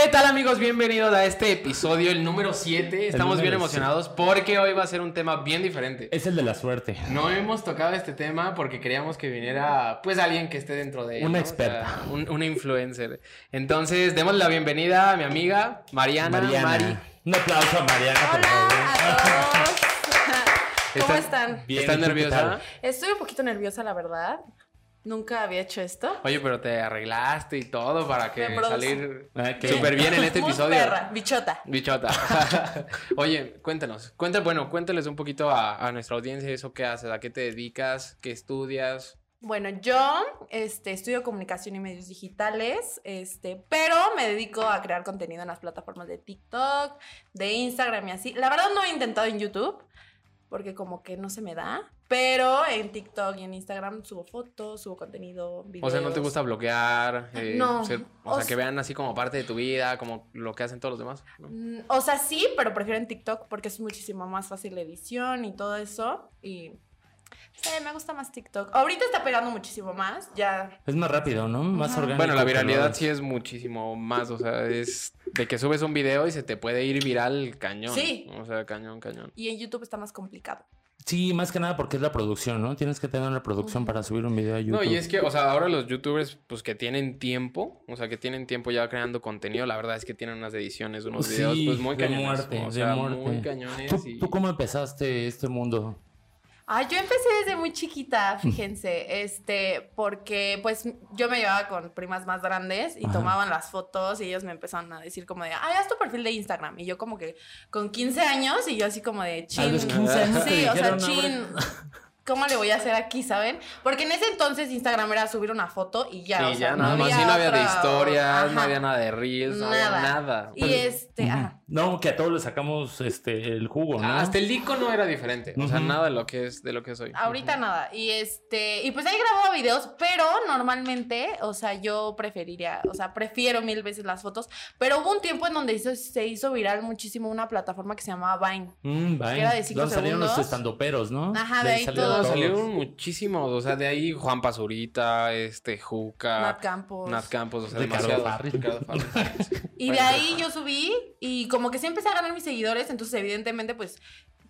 ¿Qué tal amigos? Bienvenidos a este episodio, el número 7. Estamos número bien emocionados porque hoy va a ser un tema bien diferente. Es el de la suerte. No hemos tocado este tema porque queríamos que viniera pues alguien que esté dentro de él. Una ¿no? experta. O sea, un- una influencer. Entonces, demos la bienvenida a mi amiga Mariana. Mari. Un aplauso a Mariana, por Hola favor. a todos. ¿Cómo ¿Está- están? Bien, ¿Estás ¿y tú qué nerviosa? Estoy un poquito nerviosa, la verdad. Nunca había hecho esto. Oye, pero te arreglaste y todo para que salir Ah, súper bien en este episodio. perra, bichota. Bichota. Oye, cuéntanos. Cuenta, bueno, cuéntales un poquito a, a nuestra audiencia eso que haces, a qué te dedicas, qué estudias. Bueno, yo este, estudio comunicación y medios digitales, este, pero me dedico a crear contenido en las plataformas de TikTok, de Instagram y así. La verdad no he intentado en YouTube, porque como que no se me da, pero en TikTok y en Instagram subo fotos, subo contenido, videos. O sea, ¿no te gusta bloquear? eh, No, ser- o, o sea, que vean así como parte de tu vida, como lo que hacen todos los demás. ¿no? Mm, O sea, sí, pero prefiero en TikTok porque es muchísimo más fácil la edición y todo eso. Y sí, me gusta más TikTok. Ahorita está pegando muchísimo más. Ya. Es más rápido, ¿no? Más Ajá. orgánico. Bueno, la viralidad sí es muchísimo más, o sea, es de que subes un video y se te puede ir viral cañón. Sí. O sea, cañón, cañón. Y en YouTube está más complicado. Sí, más que nada porque es la producción, ¿no? Tienes que tener la producción para subir un video a YouTube. No, y es que, o sea, ahora los youtubers, pues que tienen tiempo, o sea, que tienen tiempo ya creando contenido, la verdad es que tienen unas ediciones, unos Sí, videos, pues muy de cañones. muerte, o de sea, muerte. muy cañones. ¿Tú, y- tú cómo empezaste este mundo? Ah, yo empecé desde muy chiquita, fíjense, este, porque pues yo me llevaba con primas más grandes y Ajá. tomaban las fotos y ellos me empezaron a decir como de, ay, haz tu perfil de Instagram. Y yo como que con 15 años y yo así como de, chin. los 15 años Sí, o sea, chin. ¿Cómo le voy a hacer aquí, saben? Porque en ese entonces Instagram era subir una foto y ya, Sí, o ya sea, nada no más, había sí, no había de historias, no había nada de reels, no había Nada. nada. Y este, ajá. No, que a todos le sacamos este el jugo, ¿no? Ah, Hasta el icono era diferente, o sea, nada de lo que es de lo que soy. Ahorita nada. Y este, y pues ahí grababa videos, pero normalmente, o sea, yo preferiría, o sea, prefiero mil veces las fotos. Pero hubo un tiempo en donde hizo- se hizo viral muchísimo una plataforma que se llamaba Vine. Mm, Vine. que era de cinco Donde salieron los estandoperos, ¿no? Ajá, de ahí salieron todos. No, todos. salieron muchísimos, o sea, de ahí Juan Pazurita, este, Juca, Nat Campos. Nat Campos, o sea, Ricardo Farrell, sí. Y de ahí yo subí y como que sí empecé a ganar mis seguidores, entonces evidentemente pues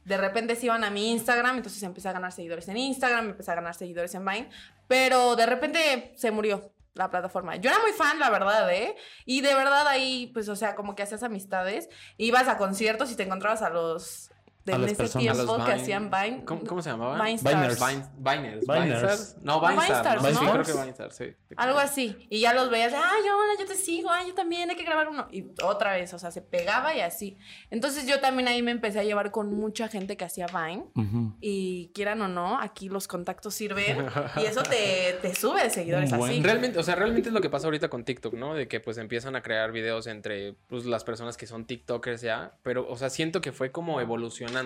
de repente se iban a mi Instagram, entonces empecé a ganar seguidores en Instagram, empecé a ganar seguidores en Vine, pero de repente se murió la plataforma. Yo era muy fan, la verdad, ¿eh? Y de verdad ahí, pues, o sea, como que hacías amistades, ibas a conciertos y te encontrabas a los de A en las ese personas. A tiempo que Vine- hacían Vine. ¿Cómo, cómo se llamaban? Vine Viners. Stars. Vine- Viners. Viners. No, No, Vinestars. Vinestars, ¿no? Sí, creo que Vinestars, sí. Algo así. Y ya los veías, ay, hola, yo te sigo, ay, yo también, hay que grabar uno. Y otra vez, o sea, se pegaba y así. Entonces yo también ahí me empecé a llevar con mucha gente que hacía Vine. Ujú. Y quieran o no, aquí los contactos sirven. y eso te, te sube de seguidores Bueno. así. Realmente, o sea, realmente es lo que pasa ahorita con TikTok, ¿no? De que pues empiezan a crear videos entre pues, las personas que son TikTokers ya, pero, o sea, siento que fue como evolucionando.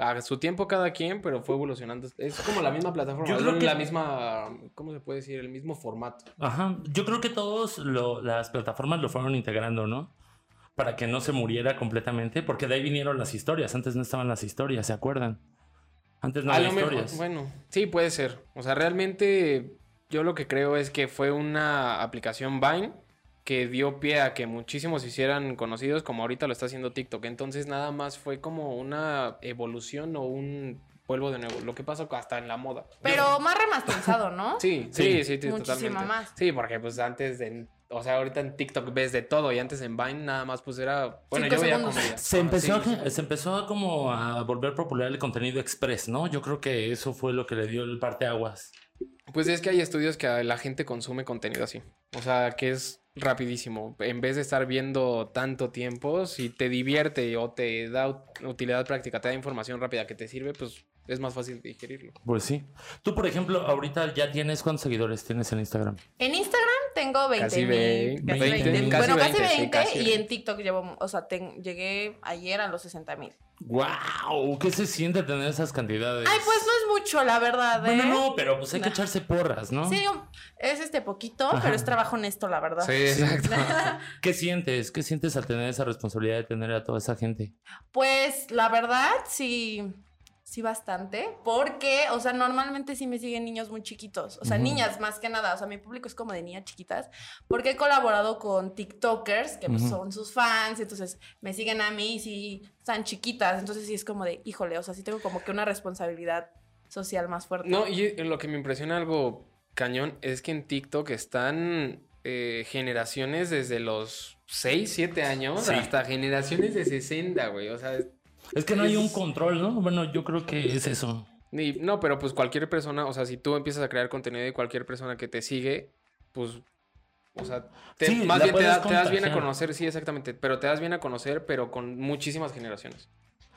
A su tiempo cada quien, pero fue evolucionando. Es como la misma plataforma, Yo creo que- la misma, ¿cómo se puede decir? El mismo formato. Ajá. Yo creo que todos lo- las plataformas lo fueron integrando, ¿no? Para que no se muriera completamente, porque de ahí vinieron las historias. Antes no estaban las historias, ¿se acuerdan? Antes no había lo mejor, historias. bueno, sí, puede ser. O sea, realmente yo lo que creo es que fue una aplicación Vine que dio pie a que muchísimos se hicieran conocidos como ahorita lo está haciendo TikTok. Entonces nada más fue como una evolución o un vuelvo de nuevo. Lo que pasa hasta en la moda. Pero más remasterizado, ¿no? Sí, Sí. sí, sí, totalmente. más. Sí, porque pues antes de... O sea, ahorita en TikTok ves de todo y antes en Vine nada más pues era... Bueno, Cinco yo veía comedia. Se Ah, empezó, sí, a, sí. se empezó a como a volver popular el contenido express, ¿no? Yo creo que eso fue lo que le dio el parteaguas. Pues es que hay estudios que la gente consume contenido así. O sea, que es rapidísimo. En vez de estar viendo tanto tiempo, si te divierte o te da ut- utilidad práctica, te da información rápida que te sirve, pues es más fácil digerirlo. Pues sí. Tú, por ejemplo, ahorita ya tienes cuántos seguidores tienes en Instagram. En Instagram tengo 20 Casi mil. Casi 20, 20. casi Bueno, casi 20, sí, 20. casi y 20. en TikTok llevo, o sea, ten- llegué ayer a los 60 mil. ¡Wow! ¿Qué se siente tener esas cantidades? Ay, pues no es mucho, la verdad, ¿eh? Bueno, no, pero pues hay que No. echarse porras, ¿no? Sí, es este poquito, Ajá. pero es trabajo honesto, la verdad. Sí, exacto. ¿Qué sientes? ¿Qué sientes al tener esa responsabilidad de tener a toda esa gente? Pues la verdad, sí, sí bastante, porque, o sea, normalmente sí me siguen niños muy chiquitos, o sea, niñas más que nada, o sea, mi público es como de niñas chiquitas, porque he colaborado con TikTokers, que pues, son sus fans, entonces me siguen a mí y sí están chiquitas, entonces sí es como de, híjole, o sea, sí tengo como que una responsabilidad social más fuerte. No, y lo que me impresiona algo cañón es que en TikTok están eh, generaciones desde los 6, 7 años Sí. hasta generaciones de 60, güey. O sea, Es que no hay un control, ¿no? Bueno, yo creo que es eso. ni- no, pero pues cualquier persona, o sea, si tú empiezas a crear contenido y cualquier persona que te sigue, pues, o sea, te- Sí, más bien te, da- te das bien a conocer, sí, exactamente, pero te das bien a conocer, pero con muchísimas generaciones.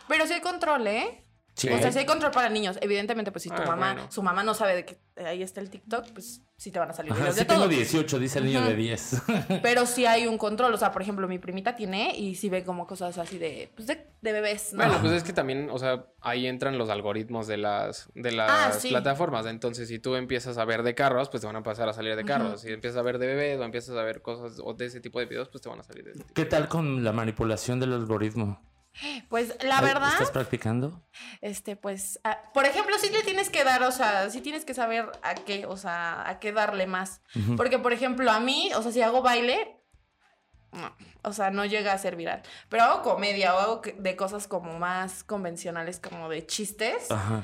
Pero sí hay control, ¿eh? Sí. O sea, sí hay control para niños. Evidentemente, pues si tu Ah, mamá, bueno. su mamá no sabe de que ahí está el TikTok, pues sí te van a salir Ajá, videos sí de tengo todo. 18, dice el niño de 10. Pero sí hay un control. O sea, por ejemplo, mi primita tiene y sí ve como cosas así de, pues de, de bebés, ¿no? Bueno, pues es que también, o sea, ahí entran los algoritmos de las, de las Ah, sí. plataformas. Entonces, si tú empiezas a ver de carros, pues te van a pasar a salir de carros. Si empiezas a ver de bebés o empiezas a ver cosas o de ese tipo de videos, pues te van a salir de ese tipo. ¿Qué tal con la manipulación del algoritmo? Pues la ¿Ay, verdad, ¿Estás practicando? este, pues, por ejemplo, sí le tienes que dar, o sea, sí tienes que saber a qué, o sea, a qué darle más. Porque, por ejemplo, a mí, o sea, si hago baile, no, o sea, no llega a ser viral. Pero hago comedia o hago de cosas como más convencionales, como de chistes, Ajá.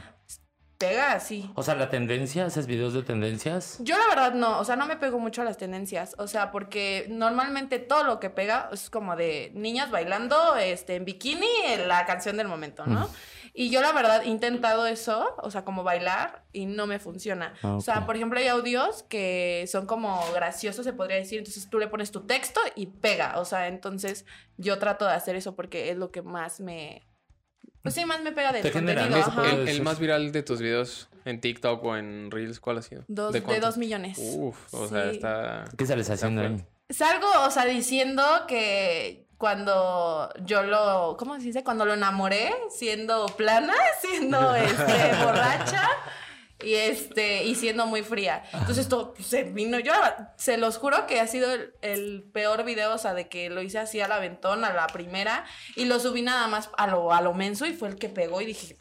Pega así. O sea, la tendencia, haces videos de tendencias. Yo la verdad no, o sea, no me pego mucho a las tendencias, o sea, porque normalmente todo lo que pega es como de niñas bailando este, en bikini en la canción del momento, ¿no? Mm. Y yo la verdad he intentado eso, o sea, como bailar y no me funciona. Ah, O sea, por ejemplo, hay audios que son como graciosos, se podría decir, entonces tú le pones tu texto y pega, o sea, entonces yo trato de hacer eso porque es lo que más me... Pues sí, más me pega del Te contenido. El, más viral de tus videos en TikTok o en Reels, ¿cuál ha sido? Dos, de, dos millones. Uf, o sea, está... ¿Qué sales haciendo ahí? Salgo, o sea, diciendo que cuando yo lo, ¿cómo se dice? Cuando lo enamoré, siendo plana, siendo este, borracha y este, y siendo muy fría. Entonces todo pues, se vino, yo se los juro que ha sido el, el peor video, o sea, de que lo hice así al aventón, a la primera, y lo subí nada más a lo, a lo menso y fue el que pegó y dije,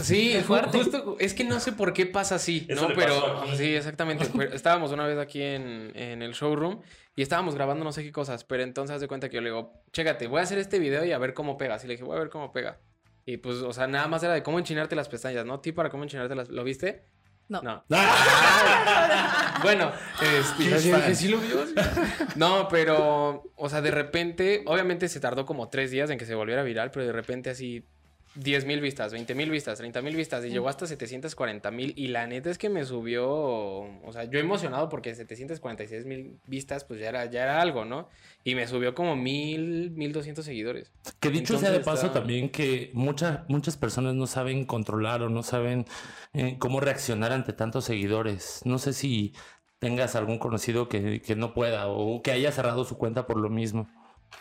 Sí, fuerte. justo, es que no sé por qué pasa así, Eso ¿no? le Pero sí, exactamente. Estábamos una vez aquí en, en el showroom y estábamos grabando no sé qué cosas, pero entonces haz de cuenta que yo le digo, chécate, voy a hacer este video y a ver cómo pega. Así le dije, voy a ver cómo pega. Y pues, o sea, nada más era de cómo enchinarte las pestañas, ¿no? Ti para cómo enchinarte las... ¿Lo viste? no. No. ¡Ah! Bueno, este, ¿sí lo vio? No, pero, o sea, de repente, obviamente se tardó como tres días en que se volviera viral, pero de repente así 10 mil vistas, 20 mil vistas, 30 mil vistas y llegó hasta 740 mil y la neta es que me subió, o sea, yo emocionado porque 746 mil vistas pues ya era, ya era algo, ¿no? Y me subió como mil, mil doscientos seguidores. Que dicho sea de paso está- también que muchas muchas personas no saben controlar o no saben eh, cómo reaccionar ante tantos seguidores. No sé si tengas algún conocido que, que no pueda o que haya cerrado su cuenta por lo mismo.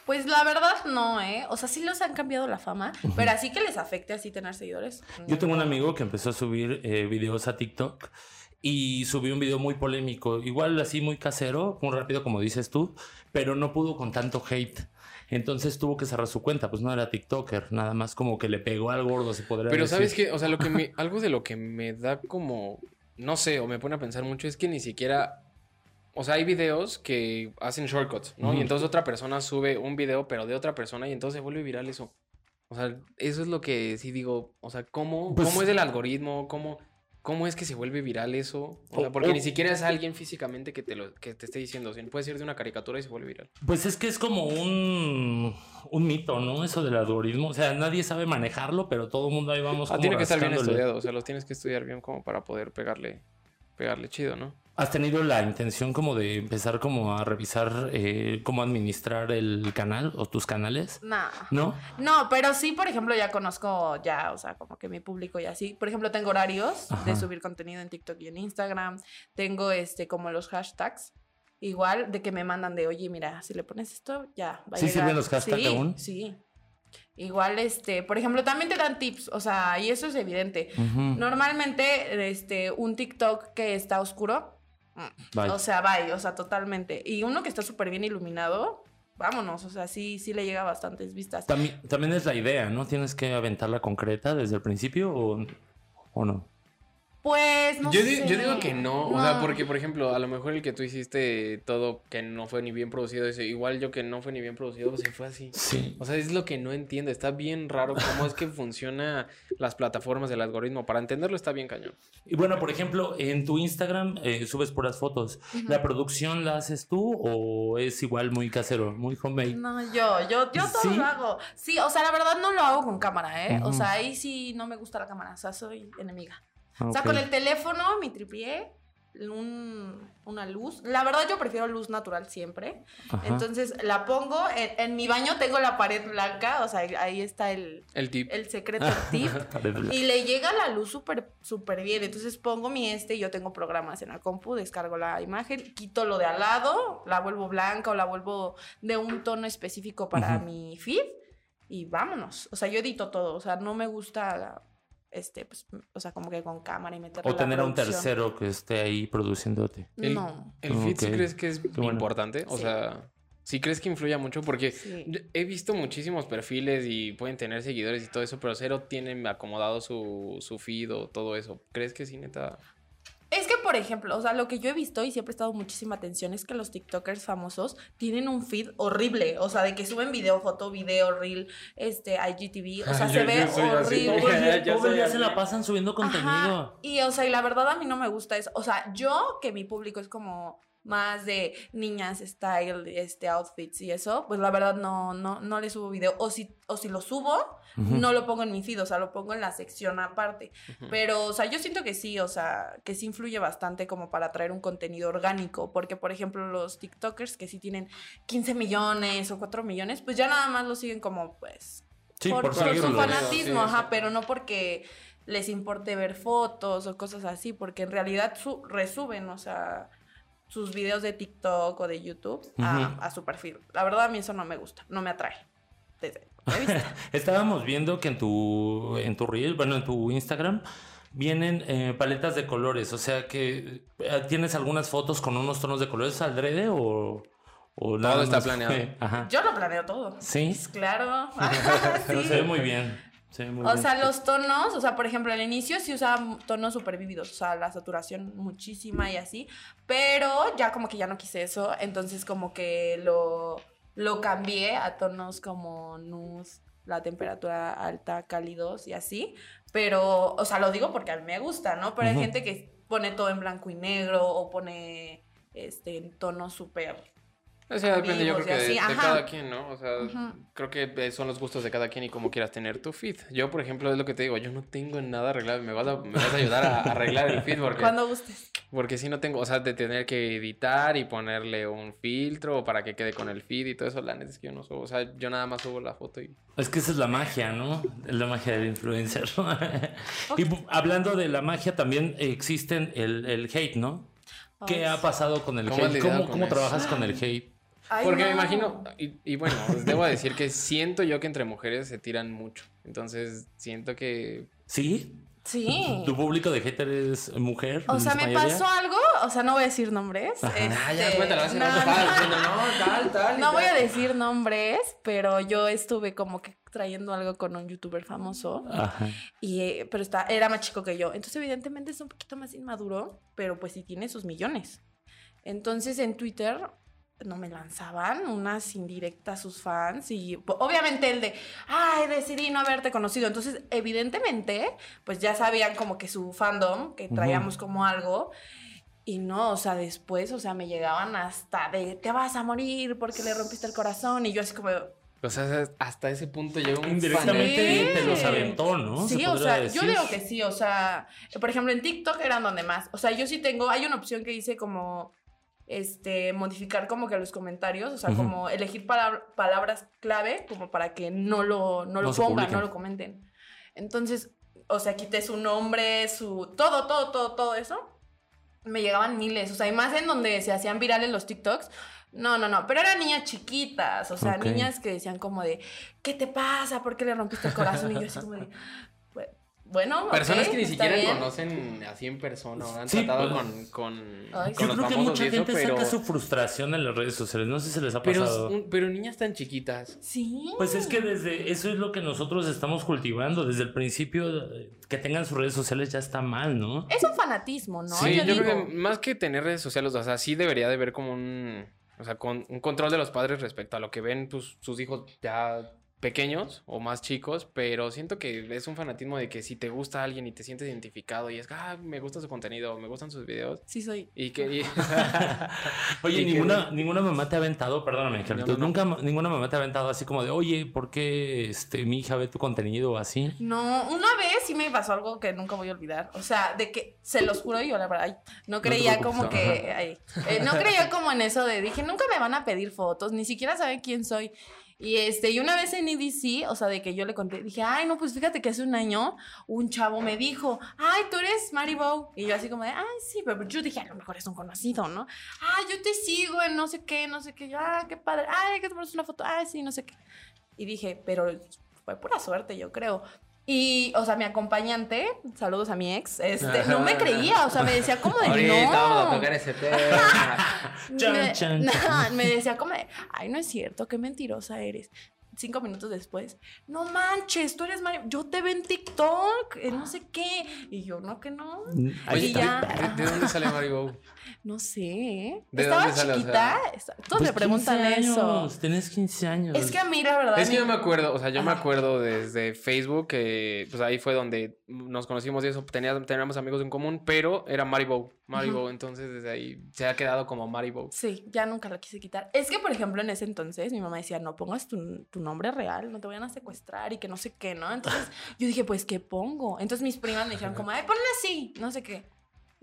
Pues la verdad no, ¿eh? O sea, sí los han cambiado la fama, pero así que les afecte así tener seguidores. Yo tengo un amigo que empezó a subir eh, videos a TikTok y subió un video muy polémico, igual así muy casero, muy rápido como dices tú, pero no pudo con tanto hate. Entonces tuvo que cerrar su cuenta, pues no era TikToker, nada más como que le pegó al gordo, se podría Pero decir. sabes que, o sea, lo que me, algo de lo que me da como, no sé, o me pone a pensar mucho es que ni siquiera, o sea, hay videos que hacen shortcuts, ¿no? Ujú. Y entonces otra persona sube un video, pero de otra persona y entonces se vuelve viral eso. O sea, eso es lo que sí digo, o sea, ¿cómo, Pues- cómo es el algoritmo? ¿Cómo, ¿Cómo es que se vuelve viral eso? O sea, porque o- ni siquiera es alguien físicamente que te, lo, que te esté diciendo. O sea, puede ser de una caricatura y se vuelve viral. Pues es que es como un, un mito, ¿no? Eso del algoritmo. O sea, nadie sabe manejarlo, pero todo el mundo ahí vamos Ah, como tiene que estar bien estudiado. O sea, los tienes que estudiar bien como para poder pegarle, pegarle chido, ¿no? ¿Has tenido la intención como de empezar como a revisar eh, cómo administrar el canal o tus canales? Nah. ¿No? No, pero sí, por ejemplo, ya conozco ya, o sea, como que mi público y así. Por ejemplo, tengo horarios de Ajá. subir contenido en TikTok y en Instagram. Tengo este como los hashtags. Igual de que me mandan de, oye, mira, si le pones esto, ya va a ¿Sí llegar". sirven los hashtags sí, aún? Sí. Igual, este, por ejemplo, también te dan tips, o sea, y eso es evidente. Normalmente, este, un TikTok que está oscuro, Bye. o sea, bye, o sea, totalmente. Y uno que está súper bien iluminado, vámonos, o sea, sí, sí le llega a bastantes vistas. También, también es la idea, ¿no? Tienes que aventarla concreta desde el principio o, o no. Pues no yo, sé. digo, yo digo que no, o sea, porque por ejemplo, a lo mejor el que tú hiciste todo que no fue ni bien producido, ese, igual yo que no fue ni bien producido, se fue así. Sí. O sea, es lo que no entiendo, está bien raro cómo es que funciona las plataformas del algoritmo, para entenderlo está bien cañón. Y bueno, por ejemplo, en tu Instagram eh, subes puras fotos. ¿La producción la haces tú o es igual muy casero, muy homemade? No, yo, yo, yo todo ¿Sí? lo hago. Sí, o sea, la verdad no lo hago con cámara, ¿eh? O Ujú. sea, ahí sí no me gusta la cámara, o sea, soy enemiga. O sea, con el teléfono, mi tripié, un- una luz. La verdad yo prefiero luz natural siempre. Ajá. Entonces la pongo, en, en mi baño tengo la pared blanca, o sea, ahí está el, El tip. el secreto el tip. Y le llega la luz súper súper bien. Entonces pongo mi este y yo tengo programas en la compu, descargo la imagen, quito lo de al lado, la vuelvo blanca o la vuelvo de un tono específico para Ujú. mi feed y vámonos. O sea, yo edito todo. O sea, no me gusta, este, pues, o sea, como que con cámara y meterle O tener a un tercero que esté ahí produciéndote. El- No. ¿El feed sí Ok. crees que es bueno. importante? O Sí. sea, ¿sí crees que influya mucho? Porque Sí. he visto muchísimos perfiles y pueden tener seguidores y todo eso, pero cero tienen acomodado su, su feed o todo eso. ¿Crees que sí, neta? Por ejemplo, o sea, lo que yo he visto y siempre he estado muchísima atención es que los TikTokers famosos tienen un feed horrible. O sea, de que suben video, foto, video, reel, este, IGTV. O sea, Ay, se yo- ve yo horrible. Todo el día, se la pasan subiendo contenido. Ajá. Y, o sea, y la verdad a mí no me gusta eso. O sea, yo, que mi público es como más de niñas, style, este, outfits y eso, pues la verdad no, no, no le subo video. O si, o si lo subo, no lo pongo en mi feed, o sea, lo pongo en la sección aparte. Ujú. Pero, o sea, yo siento que sí, o sea, que sí influye bastante como para traer un contenido orgánico, porque, por ejemplo, los TikTokers que sí tienen 15 millones o 4 millones, pues ya nada más lo siguen como, pues, Sí, por, por, por su fanatismo, Sí, ajá, pero no porque les importe ver fotos o cosas así, porque en realidad su- resuben, o sea, sus videos de TikTok o de YouTube a, su perfil. La verdad a mí eso no me gusta, no me atrae. Desde. Estábamos viendo que en tu, en tu reel, bueno, en tu Instagram, vienen eh, paletas de colores. O sea que eh, tienes algunas fotos con unos tonos de colores adrede o, o nada está más planeado. Ajá. Yo lo planeo todo. Sí. Claro. Pero Sí. se ve muy bien. Muy O bien. sea, los tonos, o sea, por ejemplo, al inicio sí usaba tonos súper vívidos, o sea, la saturación muchísima y así, pero ya como que ya no quise eso, entonces como que lo, lo cambié a tonos como nude, la temperatura alta, cálidos y así, pero, o sea, lo digo porque a mí me gusta, ¿no? Pero hay gente que pone todo en blanco y negro o pone este en tonos súper Sea, depende yo creo que de, así, de cada quien, ¿no? O sea, creo que son los gustos de cada quien y cómo quieras tener tu feed. Yo, por ejemplo, es lo que te digo, yo no tengo nada arreglado. Me vas a, me vas a ayudar a, a arreglar el feed porque, cuando gustes. porque si no tengo, o sea, de tener que editar y ponerle un filtro para que quede con el feed y todo eso, la neta es que yo no subo. O sea, yo nada más subo la foto y... Es que esa es la magia, ¿no? Es la magia del influencer. y bu- hablando de la magia, también existen el, el hate, ¿no? ¿Qué ha pasado con el ¿Cómo hate? ¿Cómo, con cómo trabajas con el hate? Ay, Porque me no. imagino, y, y bueno, pues debo decir que siento yo que entre mujeres se tiran mucho. Entonces, siento que... ¿Sí? Sí. ¿Tu público de hater es mujer? O sea, me mayoría? pasó algo, o sea, no voy a decir nombres. Ajá. Ah, ya, este, cuéntalo, hace no, no, estaba diciendo, no, tal, tal. no voy tal". a decir nombres, pero yo estuve como que trayendo algo con un youtuber famoso, Ajá. y, eh, pero está, era más chico que yo. Entonces, evidentemente es un poquito más inmaduro, pero pues sí tiene sus millones. Entonces, en Twitter no me lanzaban unas indirectas a sus fans y obviamente el de, ay, decidí no haberte conocido. Entonces, evidentemente, pues ya sabían como que su fandom, que traíamos como algo. Y no, o sea, después, o sea, me llegaban hasta de, te vas a morir porque le rompiste el corazón. Y yo así como, O sea, hasta ese punto llegó un Indirectamente Sí. te los aventó, ¿no? Se Sí, o sea, decir. yo digo que sí, o sea, por ejemplo, en TikTok eran donde más. O sea, yo sí tengo, hay una opción que dice como, este, modificar como que los comentarios, o sea, Ujú. como elegir palab- palabras clave como para que no lo, no lo No se pongan, no lo comenten. Entonces, o sea, quité su nombre, su, todo, todo, todo, todo eso. Me llegaban miles, o sea, y más en donde se hacían virales los TikToks. No, no, no, pero eran niñas chiquitas, o sea, Ok. niñas que decían como de, ¿qué te pasa? ¿Por qué le rompiste el corazón? Y yo así como de, "Pues, Bueno, Personas que ni siquiera bien. conocen así en persona o han Sí, tratado pues, con, con, Ay, con Yo los creo que mucha eso, gente pero, saca su frustración en las redes sociales. No sé si se les ha pero, pasado. pero niñas tan chiquitas. Sí. Pues es que desde eso es lo que nosotros estamos cultivando. Desde el principio, eh, que tengan sus redes sociales ya está mal, ¿no? Es un fanatismo, ¿no? sí, yo, digo, creo que más que tener redes sociales, o sea, sí debería de ver como un, o sea, con un control de los padres respecto a lo que ven pues, sus hijos ya pequeños o más chicos, pero siento que es un fanatismo de que si te gusta alguien y te sientes identificado y es, ah, me gusta su contenido, me gustan sus videos Sí, soy. y que... y- Oye, Y que- ninguna, ninguna mamá te ha aventado, perdóname, no, no. nunca ninguna mamá te ha aventado así como de, oye, ¿por qué este, mi hija ve tu contenido o así? No, una vez sí me pasó algo que nunca voy a olvidar. O sea, de que, se los juro, yo la verdad, ay, no creía como que, ay, eh, no creía como en eso de, dije, nunca me van a pedir fotos, ni siquiera saben quién soy. Y este, y una vez en EDC, o sea, de que yo le conté, dije, ay, no, pues fíjate que hace un año un chavo me dijo, ay, tú eres Maribou. Y yo así como de, ay, sí, pero yo dije, a lo mejor es un conocido, ¿no? Ah, yo te sigo en no sé qué, no sé qué. Ah, qué padre. Ay, que tomarnos una foto. Ay, sí, no sé qué. Y dije, pero fue pura suerte, yo creo. Y, o sea, mi acompañante, saludos a mi ex, este, no me creía, o sea, me decía como de Ahorita no. vamos a tocar ese tema. Chan, me, chan, no, chan. me decía como de, ay, no es cierto, qué mentirosa eres. Cinco minutos después, no manches, tú eres Mario, yo te veo en TikTok, eh, no sé qué. Y yo, no, que no. Ahí Y ya. ¿De, de dónde sale Maribou? No sé. ¿eh? ¿De Estaba dónde sale, o chiquita. esta- Todos Pues me preguntan 15 eso. Tenés 15 años. Es que a mí, la verdad. Es que yo me acuerdo, o sea, yo me Ajá. acuerdo desde Facebook que pues ahí fue donde nos conocimos y eso, tenía- teníamos amigos en común, pero era Maribou, Maribou, entonces desde ahí se ha quedado como Maribou. Sí, ya nunca la quise quitar. Es que, por ejemplo, en ese entonces mi mamá decía, no pongas tu, tu nombre real, no te vayan a secuestrar y que no sé qué, ¿no? Entonces yo dije, pues, ¿qué pongo? Entonces mis primas me dijeron como, ay, ponle así, no sé qué.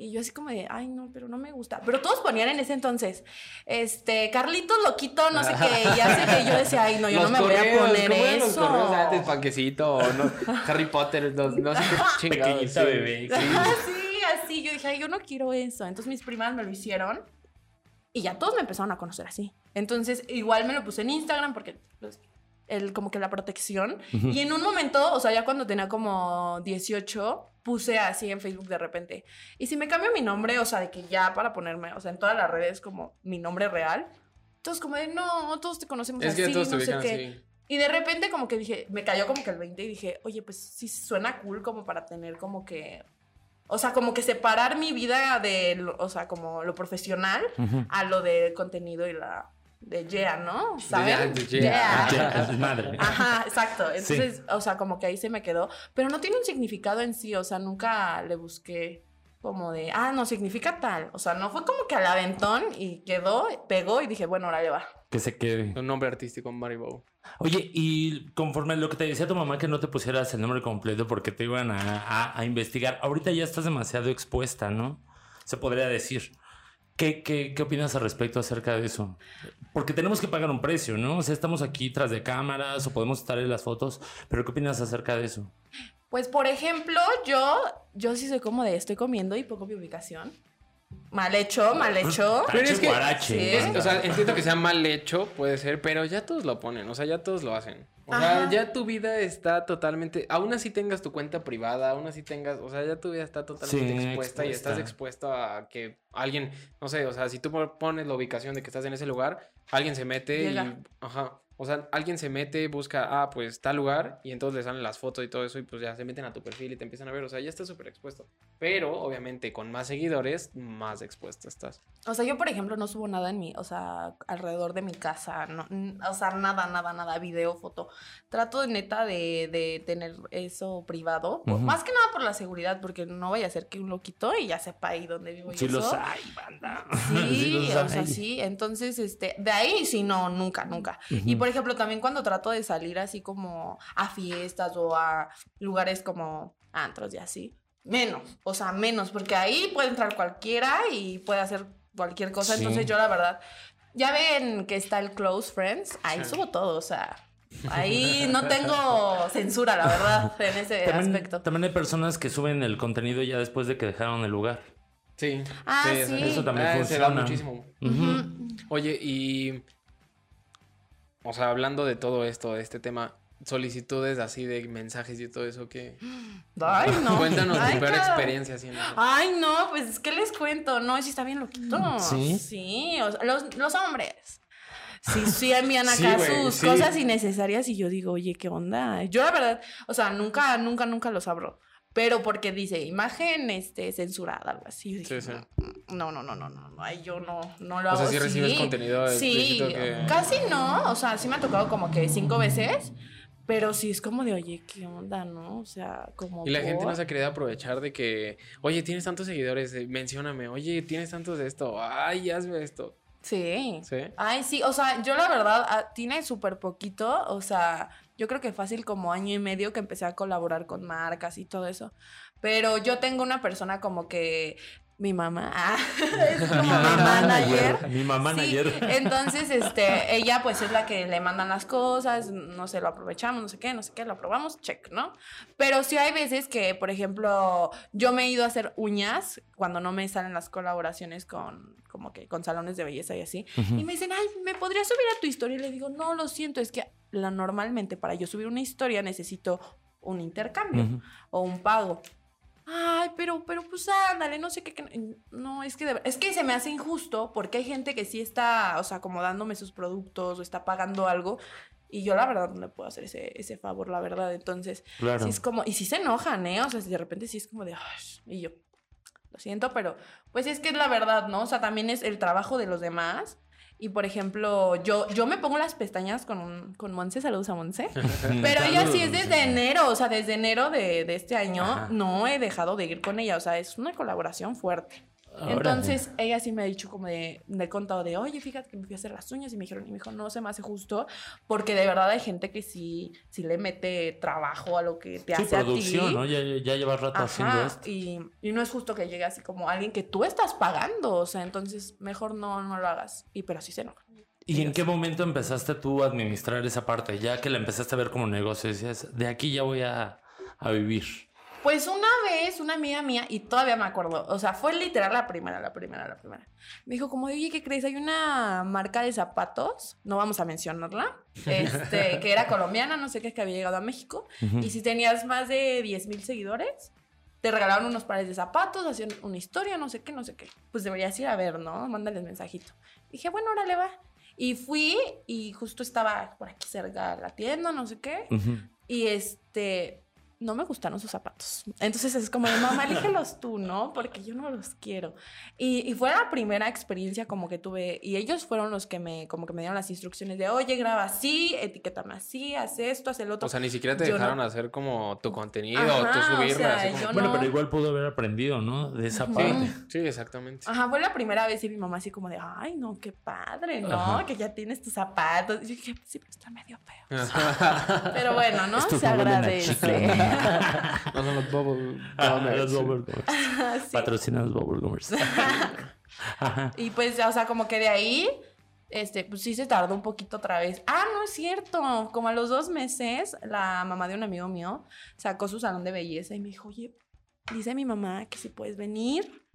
Y yo así como de, ay, no, pero no me gusta. Pero todos ponían en ese entonces, este, Carlitos Loquito, no sé qué. Y así que yo decía, ay, no, yo Los no me voy a poner ¿cómo eran los eso. correos antes? Panquecito, o no, Harry Potter, no, no sé qué chingados. Pequeñita sí. bebé. sí. Ah, sí, así. Yo dije, ay, yo no quiero eso. Entonces mis primas me lo hicieron y ya todos me empezaron a conocer así. Entonces igual me lo puse en Instagram porque pues, el, como que la protección. Y en un momento, o sea, ya cuando tenía como 18, puse así en Facebook de repente. Y si me cambio mi nombre, o sea, de que ya para ponerme, o sea, en todas las redes como mi nombre real. Todos como de, no, todos te conocemos Es así, que todos te no sé ubican qué. así. Y de repente como que dije, me cayó como que el 20 y dije, oye, pues sí suena cool como para tener como que, o sea, como que separar mi vida de, lo- o sea, como lo profesional Ujú. a lo del contenido y la de yeah, ¿no? ¿Saben? ya, de yeah. Ya, es madre. Ajá, exacto. Entonces, o sea, como que ahí se me quedó, pero no tiene un significado en sí, o sea, nunca le busqué como de, ah, no, significa tal. O sea, no fue como que al aventón y quedó, pegó y dije, bueno, ahora le va. Que se quede. Un nombre artístico, Maribou. Oye, y conforme lo que te decía tu mamá que no te pusieras el nombre completo porque te iban a, a- a investigar, ahorita ya estás demasiado expuesta, ¿no? Se podría decir. ¿Qué, qué, qué opinas al respecto acerca de eso? Porque tenemos que pagar un precio, ¿no? O sea, estamos aquí tras de cámaras o podemos estar en las fotos, pero ¿qué opinas acerca de eso? Pues, por ejemplo, yo, yo sí soy como de estoy comiendo y pongo mi ubicación. Mal hecho, mal hecho. Pero es que- guarache, Sí. Es- o sea, entiendo que sea mal hecho, puede ser, pero ya todos lo ponen, o sea, ya todos lo hacen. O sea, ya tu vida está totalmente, aún así tengas tu cuenta privada, aún así tengas, o sea, ya tu vida está totalmente Sí, expuesta, y estás expuesta. expuesto a que alguien, no sé, o sea, si tú pones la ubicación de que estás en ese lugar, alguien se mete Llega. y, ajá, o sea, alguien se mete, busca, ah, pues tal lugar, y entonces le salen las fotos y todo eso, y pues ya se meten a tu perfil y te empiezan a ver, o sea, ya estás súper expuesto. Pero, obviamente, con más seguidores, más expuesto estás. O sea, yo, por ejemplo, no subo nada en mi, o sea, alrededor de mi casa. No, o sea, nada, nada, nada, video, foto. Trato de neta de, de tener eso privado. Ujú. Más que nada por la seguridad, porque no vaya a ser que un loquito y ya sepa ahí dónde vivo y Sí eso. los hay, banda. Sí, los o sea, hay. sí. Entonces, este, de ahí sí, no, nunca, nunca. Y por ejemplo, también cuando trato de salir así como a fiestas o a lugares como antros y así, menos, o sea, menos, porque ahí puede entrar cualquiera y puede hacer cualquier cosa. Sí. Entonces, yo la verdad, ya ven que está el Close Friends, ahí Sí. subo todo, o sea. Ahí no tengo censura, la verdad, en ese También, aspecto. también hay personas que suben el contenido ya después de que dejaron el lugar. Sí. Ah, eso- sí. Eso también Ah, se da funciona. muchísimo. Oye, y. O sea, hablando de todo esto, de este tema, solicitudes así de mensajes y todo eso que... Ay, no. Cuéntanos Ay, tu peor experiencia eso. Ay, no, pues, ¿qué les cuento? No, sí está bien loquito. ¿Sí? Sí, o sea, los, los hombres. Sí, sí envían Sí, acá güey, sus sí. cosas innecesarias y yo digo, oye, ¿qué onda? Yo la verdad, o sea, nunca, nunca, nunca los abro. Pero porque dice imagen este, censurada, algo así. Yo dije, Sí, sí. No, no, no, no, no, no, ay, yo no, no lo O hago. sea, sí recibes Sí, contenido Sí, que- casi no, o sea, sí me ha tocado como que cinco veces, pero sí es como de, oye, ¿qué onda, no? O sea, como... Y la gente no se ha querido aprovechar de que, oye, tienes tantos seguidores, eh, mencióname, oye, tienes tantos de esto, ay, hazme esto. Sí. ¿Sí? Ay, sí, o sea, yo la verdad ah, tiene súper poquito, o sea, yo creo que fácil como año y medio que empecé a colaborar con marcas y todo eso, pero yo tengo una persona como que mi mamá, ah, es como mi manager. Mi mamá Sí, ayer. entonces, este, ella pues es la que le mandan las cosas, no sé, lo aprovechamos, no sé qué, no sé qué, lo probamos, check, ¿no? Pero sí hay veces que, por ejemplo, yo me he ido a hacer uñas cuando no me salen las colaboraciones con, como que, con salones de belleza y así. Y me dicen, ay, ¿me podrías subir a tu historia? Y le digo, no, lo siento, es que la, normalmente para yo subir una historia necesito un intercambio o un pago. Ay, pero, pero pues ándale, no sé qué. qué- No, es que de es que se me hace injusto porque hay gente que sí está, o sea, como dándome sus productos o está pagando algo. Y yo la verdad no le puedo hacer ese, ese favor, la verdad. Entonces, Claro. sí es como, y sí se enojan, ¿eh? O sea, de repente sí es como de, "Ay", y yo, lo siento, pero pues es que es la verdad, ¿no? O sea, también es el trabajo de los demás. Y por ejemplo, yo, yo me pongo las pestañas con, con Monse, saludos a Monse. Pero ella sí es desde enero, o sea, desde enero de, de este año Ajá. no he dejado de ir con ella, o sea, es una colaboración fuerte. Entonces, ella sí me ha dicho como de, me he contado de, oye, fíjate que me fui a hacer las uñas y me dijeron, y me dijo, no se me hace justo, porque de verdad hay gente que sí, sí le mete trabajo a lo que te Sí, hace a ti. producción, ¿no? Ya, ya llevas rato haciendo Ajá, esto. y, y no es justo que llegue así como alguien que tú estás pagando, o sea, entonces mejor no, no lo hagas. Y pero sí se enoja. ¿Y en qué momento empezaste tú a administrar esa parte? Ya que la empezaste a ver como negocio, decías, de aquí ya voy a, a vivir. Pues una vez, una amiga mía, y todavía me acuerdo, o sea, fue literal la primera, la primera, la primera. Me dijo como, oye, ¿qué crees? Hay una marca de zapatos, no vamos a mencionarla, este, que era colombiana, no sé qué, que había llegado a México. Ujú. Y si tenías más de 10 mil seguidores, te regalaban unos pares de zapatos, hacían una historia, no sé qué, no sé qué. Pues deberías ir a ver, ¿no? Mándales mensajito. Dije, bueno, órale, va. Y fui y justo estaba por aquí cerca la tienda, no sé qué. Ujú. Y este, no me gustaron sus zapatos. Entonces es como, de, mamá, elígelos tú, ¿no? Porque yo no los quiero. Y, y fue la primera experiencia como que tuve, y ellos fueron los que me, como que me dieron las instrucciones de, oye, graba así, etiquétame así, haz esto, haz el otro. O sea, ni siquiera te Yo no- dejaron hacer como tu contenido o Ajá, tú o subirlo. sea, así como- yo Bueno, no- pero igual pudo haber aprendido, ¿no? De esa parte. Sí, sí, exactamente. Ajá, fue la primera vez y mi mamá así como de, ay, no, qué padre, ¿no? Ajá. Que ya tienes tus zapatos. Y yo dije, sí, pero está medio feo. Pero bueno, ¿no? Esto Se agradece. no son los bubble Ah. Sí. Patrocina los. Ajá. Y pues, o sea, como que de ahí, este, pues sí se tardó un poquito otra vez. Ah, no es cierto. Como a los dos meses, la mamá de un amigo mío sacó su salón de belleza y me dijo, oye, dice mi mamá que si puedes venir,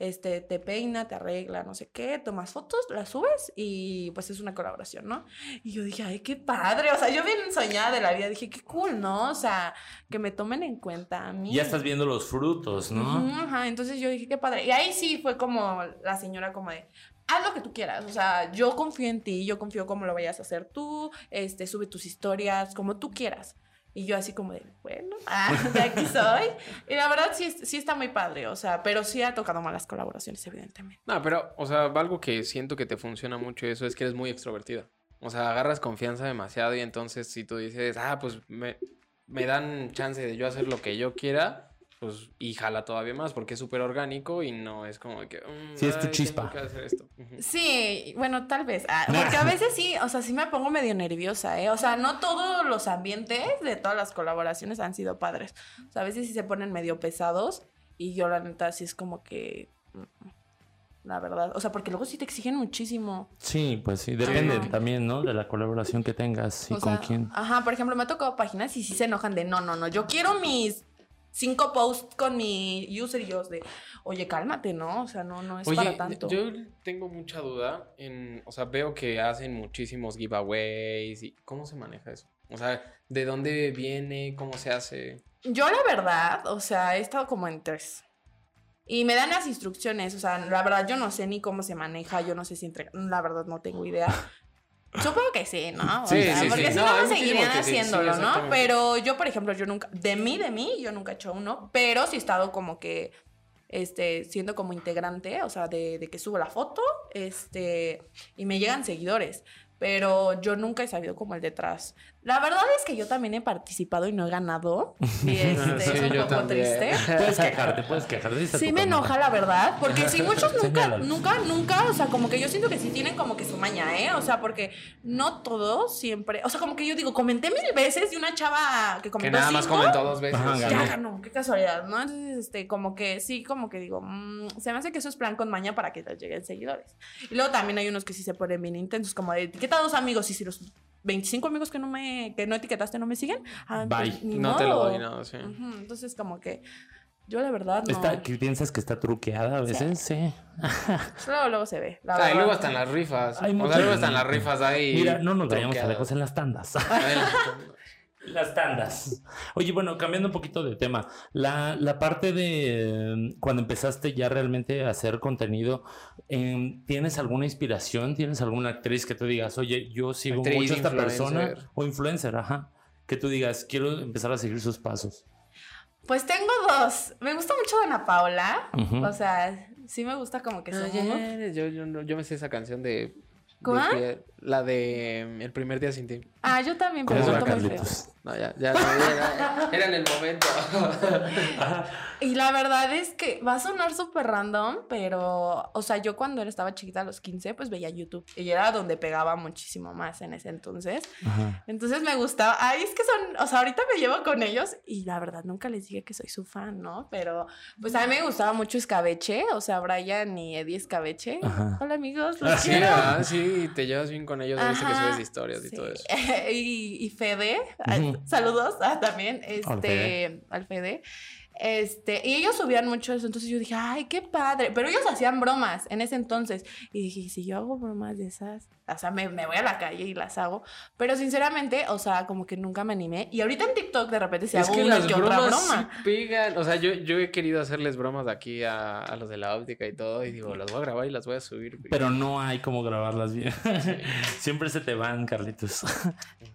este, te peina, te arregla, no sé qué, tomas fotos, las subes y pues es una colaboración, ¿no? Y yo dije, ay, qué padre. O sea, yo bien soñada de la vida, dije, qué cool, ¿no? O sea, que me tomen en cuenta a mí. Ya estás viendo los frutos, ¿no? Ajá, entonces yo dije, qué padre. Y ahí sí fue como la señora como de, haz lo que tú quieras. O sea, yo confío en ti, yo confío cómo lo vayas a hacer tú, este, sube tus historias, como tú quieras. Y yo así como de, bueno, ah, de aquí soy. Y la verdad sí, sí está muy padre, o sea, pero sí ha tocado malas colaboraciones, evidentemente. No, pero, o sea, algo que siento que te funciona mucho eso es que eres muy extrovertida. O sea, agarras confianza demasiado y entonces si tú dices, ah, pues me, me dan chance de yo hacer lo que yo quiera, pues y jala todavía más porque es súper orgánico y no es como que... mm, Sí, es tu ay, chispa. tengo que hacer esto. Ujú. Sí, bueno, tal vez. ah, porque a veces sí, o sea, sí me pongo medio nerviosa, ¿eh? O sea, no todos los ambientes de todas las colaboraciones han sido padres. O sea, a veces sí se ponen medio pesados y yo la neta sí es como que... mm, La verdad, o sea, porque luego sí te exigen muchísimo. Sí, pues sí, depende Ajá. también, ¿no? De la colaboración que tengas y O con sea, quién. Ajá, por ejemplo, me ha tocado páginas y sí se enojan de no, no, no, yo quiero mis cinco posts con mi user y yo de, oye, cálmate, ¿no? O sea, no, no es Oye, para tanto. yo tengo mucha duda en, o sea, veo que hacen muchísimos giveaways y ¿cómo se maneja eso? O sea, ¿de dónde viene? ¿Cómo se hace? Yo la verdad, o sea, he estado como en tres. Y me dan las instrucciones, o sea, la verdad yo no sé ni cómo se maneja, yo no sé si entrega, la verdad no tengo idea. Supongo que sí, ¿no? O Sí, sea, sí, porque sí. si No, seguirían haciéndolo, ¿no? Pero yo, por ejemplo, yo nunca, de mí, de mí, yo nunca he hecho uno, pero sí he estado como que, este, siendo como integrante, o sea, de, de que subo la foto, este, y me llegan seguidores. Pero yo nunca he sabido como el detrás. La verdad es que yo también he participado y no he ganado. Y este, Sí, es un yo poco también. triste. Puedes quejarte, puedes quejarte. Sí me enoja la verdad, porque sí muchos nunca, nunca, nunca, o sea, como que yo siento que sí tienen como que su maña, ¿eh? O sea, porque no todos siempre, o sea, como que yo digo, comenté mil veces y una chava que Que comentó nada más cinco, comentó dos veces. Ajá, ya ganó. ganó, qué casualidad, ¿no? Entonces, este, como que sí, como que digo, mm, se me hace que eso es plan con maña para que les lleguen seguidores. Y luego también hay unos que sí se ponen bien intensos, como de etiqueta a dos amigos y si los 25 amigos que no me, que no etiquetaste no me siguen, ah, Bye. pues, ni No te lo doy, no, sí. Entonces, como que yo la verdad no. Está- ¿qué ¿Piensas que está truqueada a veces? Sí. Luego, luego se ve. La Ah, y luego están las rifas. Hay o sea, luego están las rifas ahí. Mira, no nos vayamos lejos en las tandas. Las tandas. Oye, bueno, cambiando un poquito de tema, la, la parte de eh, cuando empezaste ya realmente a hacer contenido, eh, ¿tienes alguna inspiración? ¿Tienes alguna actriz que tú digas, oye, yo sigo Actriz, mucho a esta persona? influencer. O influencer, ajá. Que tú digas, quiero empezar a seguir sus pasos. Pues tengo dos. Me gusta mucho Ana Paula. O sea, sí me gusta como que mood. Ayer, yo, yo, no- yo me sé esa canción de. pie- la de mm, El primer día sin ti. Ah, yo también, pero ¿Cómo va, canto muy feo. Carlitos? No, ya, ya, no, era, era en el momento. Y la verdad es que va a sonar súper random, pero, o sea, yo cuando estaba chiquita a los 15, pues veía YouTube. Y era donde pegaba muchísimo más en ese entonces. Ajá. Entonces me gustaba. Ay, es que son, o sea, ahorita me llevo con ellos y la verdad nunca les dije que soy su fan, ¿no? Pero pues a mí me gustaba mucho Escabeche, o sea, Brian y Eddie Escabeche. Ajá. Hola amigos, los Ah, Sí, ah, sí, te llevas bien con ellos. Viste que Ajá, subes historias y todo eso. y, y Fede, ah, saludos ah, también, Al Fede. este, al Fede. Este, y ellos subían mucho eso, entonces yo dije, ay, qué padre. Pero ellos hacían bromas en ese entonces. Y dije, si yo hago bromas de esas, o sea, me, me voy a la calle y las hago. Pero sinceramente, o sea, como que nunca me animé. Y ahorita en TikTok de repente se es hago que una las que otra bromas broma. sí pegan. O sea, yo, yo he querido hacerles bromas aquí a, a los de la óptica y todo. Y digo, las voy a grabar y las voy a subir. güey. Pero no hay cómo grabarlas bien. Siempre se te van, Carlitos.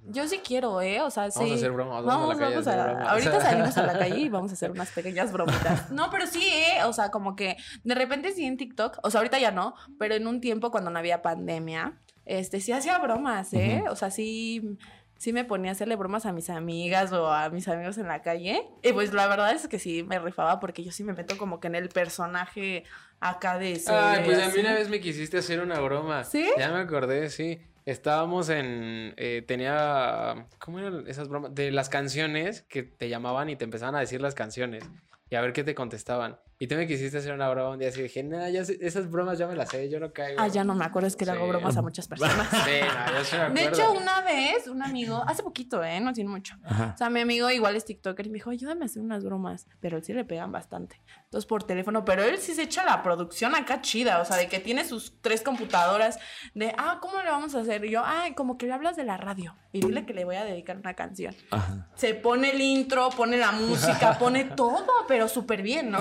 Yo sí quiero, ¿eh? O sea, sí. Vamos a hacer bromas, vamos a la vamos hacer a- bromas. Ahorita salimos a la calle y vamos a hacer unas pequeñas bromitas. No, pero sí, ¿eh? O sea, como que de repente sí en TikTok, o sea, ahorita ya no, pero en un tiempo cuando no había pandemia, este, sí hacía bromas, ¿eh? O sea, sí, sí me ponía a hacerle bromas a mis amigas o a mis amigos en la calle. Y pues la verdad es que sí me rifaba porque yo sí me meto como que en el personaje acá de... Ay, serie, pues a mí una vez me quisiste hacer una broma. ¿Sí? Ya me acordé, sí. Estábamos en. eh, tenía. ¿Cómo eran esas bromas? De las canciones que te llamaban y te empezaban a decir las canciones. Y a ver qué te contestaban. Y tú me quisiste hacer una broma un día así. Dije, sé- esas bromas ya me las sé, yo no caigo. Ah, ya no me acuerdo, es que le hago bromas a muchas personas. Sí, no, yo sí me acuerdo. De hecho, una vez, un amigo, hace poquito, ¿eh? No tiene mucho. Ajá. O sea, mi amigo igual es TikToker y me dijo, ayúdame a hacer unas bromas. Pero él sí le pegan bastante. Entonces, por teléfono. Pero él sí se echa la producción acá chida. O sea, de que tiene sus tres computadoras. De, ah, ¿cómo le vamos a hacer? Y yo, ay, como que le hablas de la radio. Y dile que le voy a dedicar una canción. Ajá. Se pone el intro, pone la música, pone todo, pero súper bien, ¿no?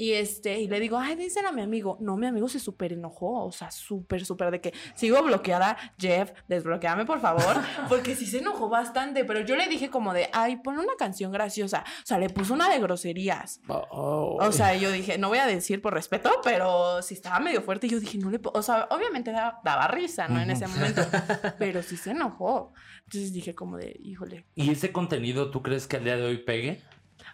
Y este, y le digo, ay, díselo a mi amigo. No, mi amigo se súper enojó, o sea, súper, súper de que sigo bloqueada. Jeff, desbloqueame, por favor. Porque sí se enojó bastante, pero yo le dije como de, ay, ponle una canción graciosa. O sea, le puso una de groserías. Oh, O sea, yo dije, no voy a decir por respeto, pero sí estaba medio fuerte. Yo dije, no le puedo. O sea, obviamente daba, daba risa, ¿no? En ese momento. Pero sí se enojó. Entonces dije, como de, híjole. ¿Y ese contenido tú crees que al día de hoy pegue?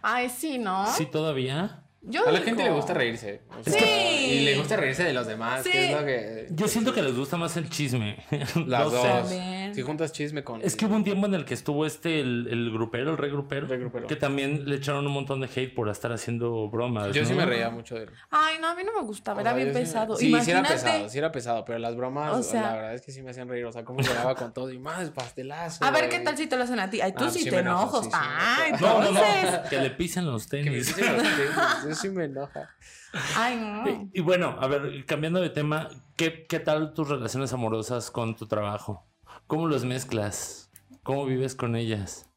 Ay, sí, ¿no? Sí, todavía. Yo A la digo- gente le gusta reírse. o sea, Sí. Y le gusta reírse de los demás. Sí. Que es lo que. Yo siento que les gusta más el chisme. Las dos. Si juntas chisme con. Es que hubo un tiempo en el que estuvo este, el, el grupero, el regrupero, Regrupero. que también le echaron un montón de hate por estar haciendo bromas. Yo sí me reía mucho de él. Ay, no, a mí no me gustaba, O era sea, bien yo sí me- pesado. Sí, sí era Imagínate. pesado, sí era pesado, pero las bromas, O sea- la verdad es que sí me hacían reír. O sea, cómo llegaba con todo y más pastelazo. A ver qué tal si te lo hacen a ti. Ay, tú Ah, sí, sí te enojas. sí, sí Ay. No, no, entonces. no. Que le pisen los Que me tenis. dicen los tenis, sí me enoja. Ay, no. Y, y bueno, a ver, cambiando de tema, ¿qué, ¿qué tal tus relaciones amorosas con tu trabajo? ¿Cómo los mezclas? ¿Cómo vives con ellas?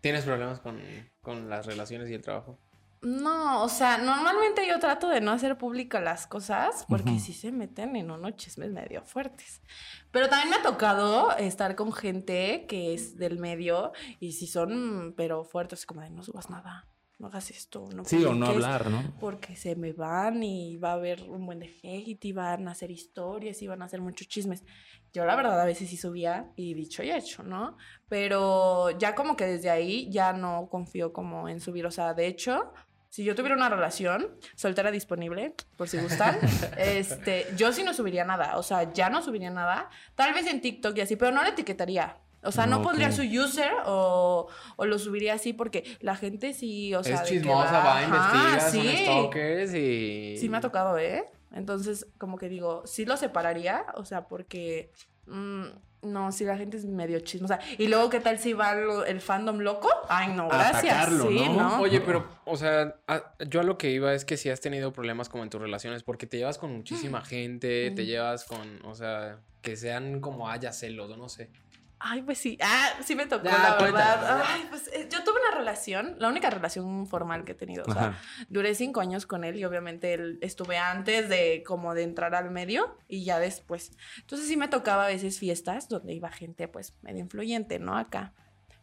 ¿Tienes problemas con, con las relaciones y el trabajo? No, o sea, normalmente yo trato de no hacer público las cosas porque Ujú. sí se meten en unos chismes medio fuertes. Pero también me ha tocado estar con gente que es del medio y si son, pero fuertes, como de no subas nada, no hagas esto, no Sí, o no publiques", hablar, ¿no? Porque se me van y va a haber un buen de hate y van a hacer historias y van a hacer muchos chismes. Yo la verdad a veces sí subía y dicho y hecho, ¿no? Pero ya como que desde ahí ya no confío como en subir. O sea, de hecho, si yo tuviera una relación soltera disponible, por si gustan, este, yo sí no subiría nada. O sea, ya no subiría nada. Tal vez en TikTok y así, pero no le etiquetaría. O sea, no pondría su user o, o lo subiría así porque la gente sí, o sea... es chismosa, va, investiga, Ajá, son sí. stalkers y... Sí me ha tocado, ¿eh? Entonces, como que digo, sí lo separaría, o sea, porque... mm, no, si la gente es medio chismosa. Y luego, ¿qué tal si va lo- el fandom loco? Ay, no, gracias. atacarlo, sí, ¿no? ¿no? Oye, pero, o sea, a- yo a lo que iba es que si has tenido problemas como en tus relaciones, porque te llevas con muchísima gente, te llevas con, o sea, que sean como haya celos, no sé. Ay, pues sí. Ah, sí me tocó, la verdad. Ay, pues eh, yo tuve una relación, la única relación formal que he tenido. O sea, duré cinco años con él y obviamente él estuve antes de como de entrar al medio y ya después. Entonces sí me tocaba a veces fiestas donde iba gente pues medio influyente, ¿no? Acá.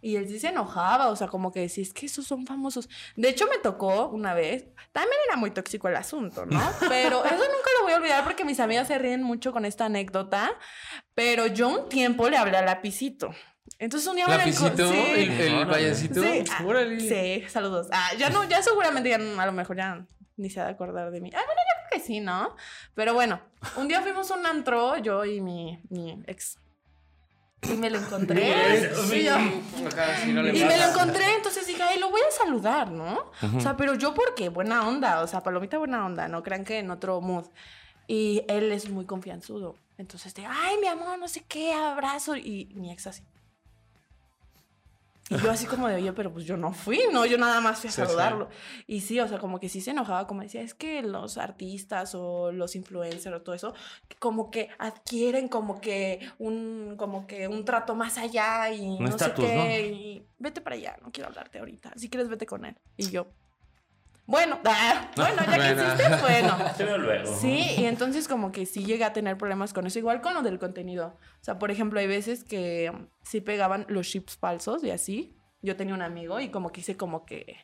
Y él sí se enojaba, o sea, como que decía, es que esos son famosos. De hecho, me tocó una vez, también era muy tóxico el asunto, ¿no? Pero eso voy a olvidar porque mis amigas se ríen mucho con esta anécdota. Pero yo un tiempo le hablé a Lapicito. Entonces un día me. Sí. ¿El, el payasito? Sí, ah. Sí, saludos. Ah, ya no, ya seguramente ya no- a lo mejor ya ni se ha de acordar de mí. Ah, bueno, yo creo que sí, ¿no? Pero bueno, un día fuimos a un antro, yo y mi, mi ex. Y me lo encontré. Sí, y me lo encontré, entonces dije, ay, lo voy a saludar, ¿no? O sea, pero yo porque buena onda, o sea, palomita buena onda, no crean que en otro mood. Y él es muy confianzudo. Entonces, de, ay, mi amor, no sé qué, abrazo. Y mi ex así. Y yo así como de, oye, pero pues yo no fui, ¿no? Yo nada más fui a Sí, sí. saludarlo. Y sí, o sea, como que sí se enojaba, como decía, es que los artistas o los influencers o todo eso, como que adquieren como que un, como que un trato más allá y Un no estatus, sé ¿no? qué. Y vete para allá, no quiero hablarte ahorita. Si quieres, vete con él. Y yo, bueno, ah, bueno, ya que hiciste, bueno. Te veo luego. Sí, y entonces como que sí llegué a tener problemas con eso, igual con lo del contenido. O sea, por ejemplo, hay veces que sí pegaban los chips falsos y así. Yo tenía un amigo y como que hice como que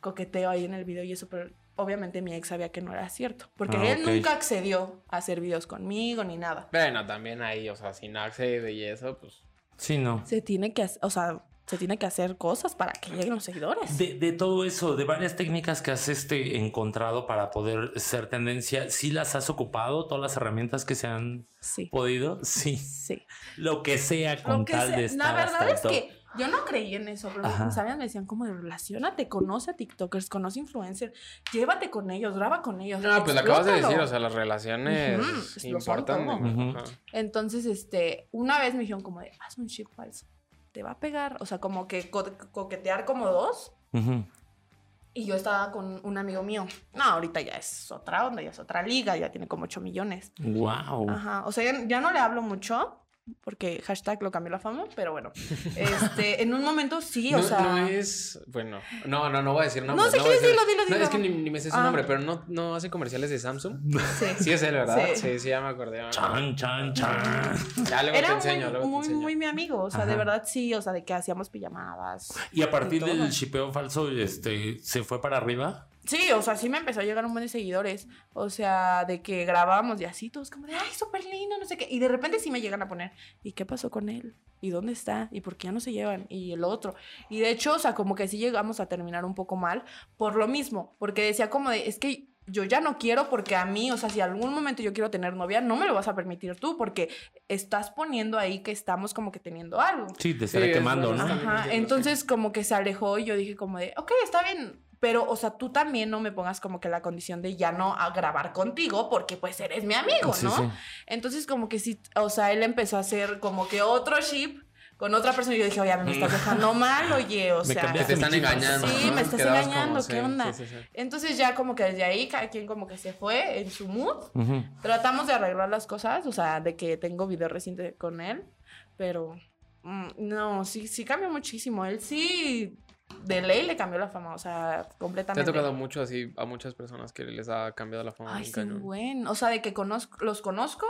coqueteo ahí en el video y eso, pero obviamente mi ex sabía que no era cierto, porque Ah, él nunca accedió a hacer videos conmigo ni nada. Bueno, también ahí, o sea, sin accede y eso, pues... Sí, no. Se tiene que, o sea, se tiene que hacer cosas para que lleguen los seguidores. De, de todo eso, de varias técnicas que has este, encontrado para poder ser tendencia, ¿sí las has ocupado? ¿Todas las herramientas que se han Sí. podido? Sí. Sí. Lo que sea con Lo que tal sea- de estar La hasta verdad el es top. que yo no creí en eso, pero Ajá. mis amigas me decían como de relacionate, conoce a TikTokers, conoce influencers, llévate con ellos, graba con ellos. No, pues lo acabas de decir, o sea, las relaciones lo son importan. Ajá. Entonces, este, una vez me dijeron como de, haz un chip falso, te va a pegar, o sea, como que co- coquetear como dos. Ujú. Y yo estaba con un amigo mío. No, ahorita ya es otra onda, ya es otra liga, ya tiene como 8 millones. Wow. Ajá, o sea, ya, ya no le hablo mucho porque hashtag lo cambió la fama, pero bueno, este, en un momento sí, no, o sea... no es. Bueno, no, no, no voy a decir nombre. No sé a qué decir- dilo, dilo, No, dilo. es que ni, ni me sé su Ah. nombre, pero no, no hace comerciales de Samsung. Sí. Sí, es él, ¿verdad? Sí. Sí, sí, ya me acordé. Chan, chan, chan. Ya luego te Era enseño, muy, luego te muy, enseño. muy mi amigo, o sea, de verdad sí, o sea, de que hacíamos pijamadas. Y a partir Y del shipeo falso, este, ¿se fue para arriba? Sí, o sea, sí me empezó a llegar un buen de seguidores, o sea, de que grabábamos y así, todos como de, ay, súper lindo, no sé qué, y de repente sí me llegan a poner, ¿y qué pasó con él? ¿Y dónde está? ¿Y por qué ya no se llevan? Y el otro. Y de hecho, o sea, como que sí llegamos a terminar un poco mal por lo mismo, porque decía como de, es que yo ya no quiero porque a mí, o sea, si algún momento yo quiero tener novia, no me lo vas a permitir tú porque estás poniendo ahí que estamos como que teniendo algo. Sí, te estaré es quemando. ¿no? Ajá, entonces como que se alejó y yo dije como de, ok, está bien, pero, o sea, tú también no me pongas como que la condición de ya no a grabar contigo porque pues eres mi amigo, ¿no? sí. Entonces como que sí, o sea, él empezó a hacer como que otro ship con otra persona y yo dije, oye, a mí me estás dejando mal, oye, o Me sea... Que te están chip. engañando. Sí, ¿no? me estás Quedabas engañando, como, ¿qué sí, onda? sí, sí, sí. Entonces ya como que desde ahí cada quien como que se fue en su mood. Tratamos de arreglar las cosas, o sea, de que tengo video reciente con él, pero Mm, No, sí, sí cambió muchísimo. Él sí, de ley le cambió la fama, o sea, Te completamente. ha tocado mucho así a muchas personas que les ha cambiado la fama. Ay, sí, bueno. O sea, de que conozco, los conozco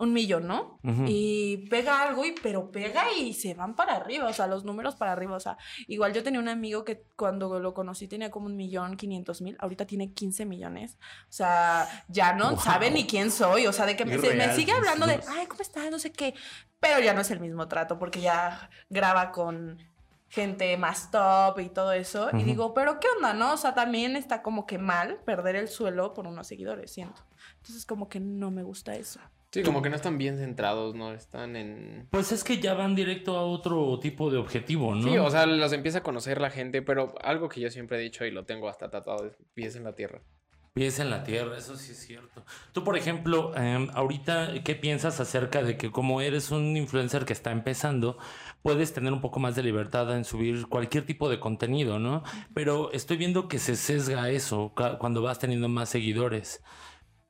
un millón, ¿no? Y pega algo, y, pero pega y se van para arriba, o sea, los números para arriba. O sea, igual yo tenía un amigo que cuando lo conocí tenía como un millón quinientos mil, ahorita tiene 15 millones. O sea, ya no Wow. sabe ni quién soy, o sea, de que me, se- me Irreal, sigue hablando de, ay, ¿cómo estás? No sé qué. Pero ya no es el mismo trato porque ya graba con gente más top y todo eso. Y Ujú. digo, pero ¿qué onda, no? O sea, también está como que mal perder el suelo por unos seguidores, siento. Entonces, como que no me gusta eso. Sí, como que no están bien centrados, no están en... Pues es que ya van directo a otro tipo de objetivo, ¿no? Sí, o sea, los empieza a conocer la gente, pero algo que yo siempre he dicho y lo tengo hasta tratado es pies en la tierra. Pies en la tierra, eso sí es cierto. Tú, por ejemplo, em, ahorita, ¿qué piensas acerca de que como eres un influencer que está empezando, puedes tener un poco más de libertad en subir cualquier tipo de contenido, ¿no? Pero estoy viendo que se sesga eso cuando vas teniendo más seguidores.